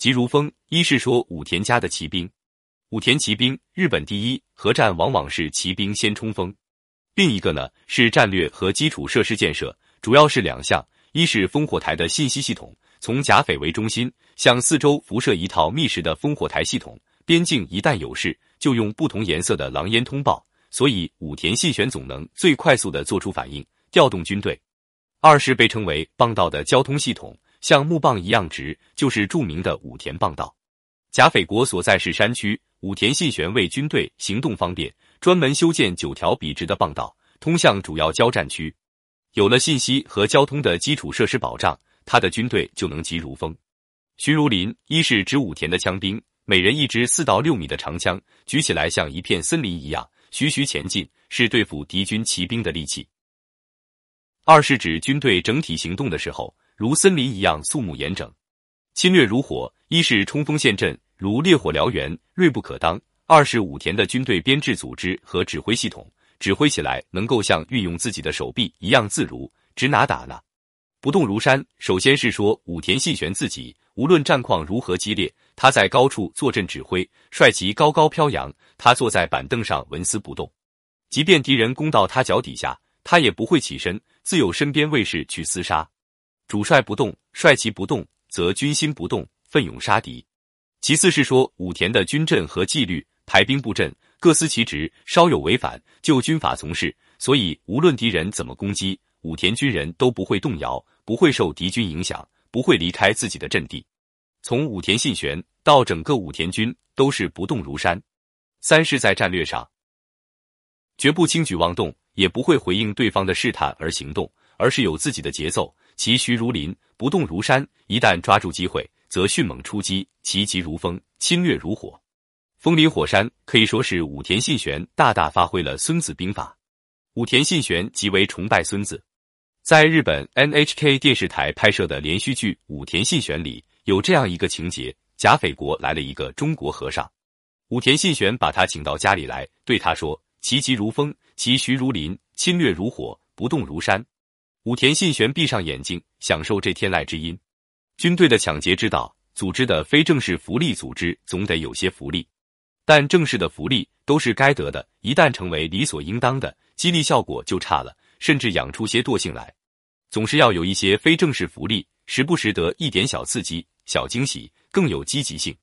急如风，一是说武田家的骑兵，武田骑兵日本第一，核战往往是骑兵先冲锋。另一个呢是战略和基础设施建设，主要是两项，一是烽火台的信息系统，从甲斐为中心，向四周辐射一套密实的烽火台系统，边境一旦有事，就用不同颜色的狼烟通报，所以武田信玄总能最快速的做出反应，调动军队。二是被称为棒道的交通系统，像木棒一样直，就是著名的武田棒道。甲斐国所在是山区，武田信玄为军队行动方便，专门修建九条笔直的棒道，通向主要交战区。有了信息和交通的基础设施保障，他的军队就能急如风。徐如林一是指武田的枪兵，每人一支四到六米的长枪，举起来像一片森林一样徐徐前进，是对付敌军骑兵的利器。二是指军队整体行动的时候，如森林一样肃穆严整，侵略如火；一是冲锋陷阵，如烈火燎原，锐不可当；二是武田的军队编制组织和指挥系统，指挥起来能够像运用自己的手臂一样自如，指哪打哪，不动如山。首先是说武田信玄自己，无论战况如何激烈，他在高处坐镇指挥，帅旗高高飘扬，他坐在板凳上纹丝不动，即便敌人攻到他脚底下。他也不会起身，自有身边卫士去厮杀。主帅不动，帅旗不动，则军心不动，奋勇杀敌。其次是说武田的军阵和纪律，排兵布阵，各司其职，稍有违反就军法从事。所以无论敌人怎么攻击，武田军人都不会动摇，不会受敌军影响，不会离开自己的阵地。从武田信玄到整个武田军都是不动如山。三是，在战略上，绝不轻举妄动。也不会回应对方的试探而行动，而是有自己的节奏。其徐如林，不动如山，一旦抓住机会，则迅猛出击，其急如风，侵略如火。风林火山可以说是武田信玄大大发挥了孙子兵法。武田信玄极为崇拜孙子，在日本 NHK 电视台拍摄的连续剧《武田信玄》里，有这样一个情节：甲斐国来了一个中国和尚，武田信玄把他请到家里来，对他说。其疾如风，其徐如林，侵略如火，不动如山。武田信玄闭上眼睛，享受这天籁之音。军队的抢劫之道，组织的非正式福利组织总得有些福利，但正式的福利都是该得的。一旦成为理所应当的，激励效果就差了，甚至养出些惰性来。总是要有一些非正式福利，时不时得一点小刺激、小惊喜，更有积极性。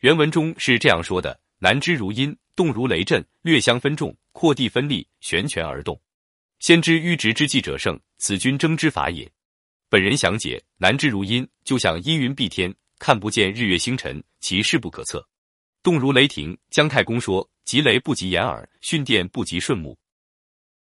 原文中是这样说的：“南之如阴，动如雷震，略相分众，扩地分立，悬泉而动。先知迂直之计者胜，此军争之法也。”本人详解：南之如阴，就像阴云蔽天，看不见日月星辰，其势不可测；动如雷霆，姜太公说：“急雷不及掩耳，巽电不及顺目。”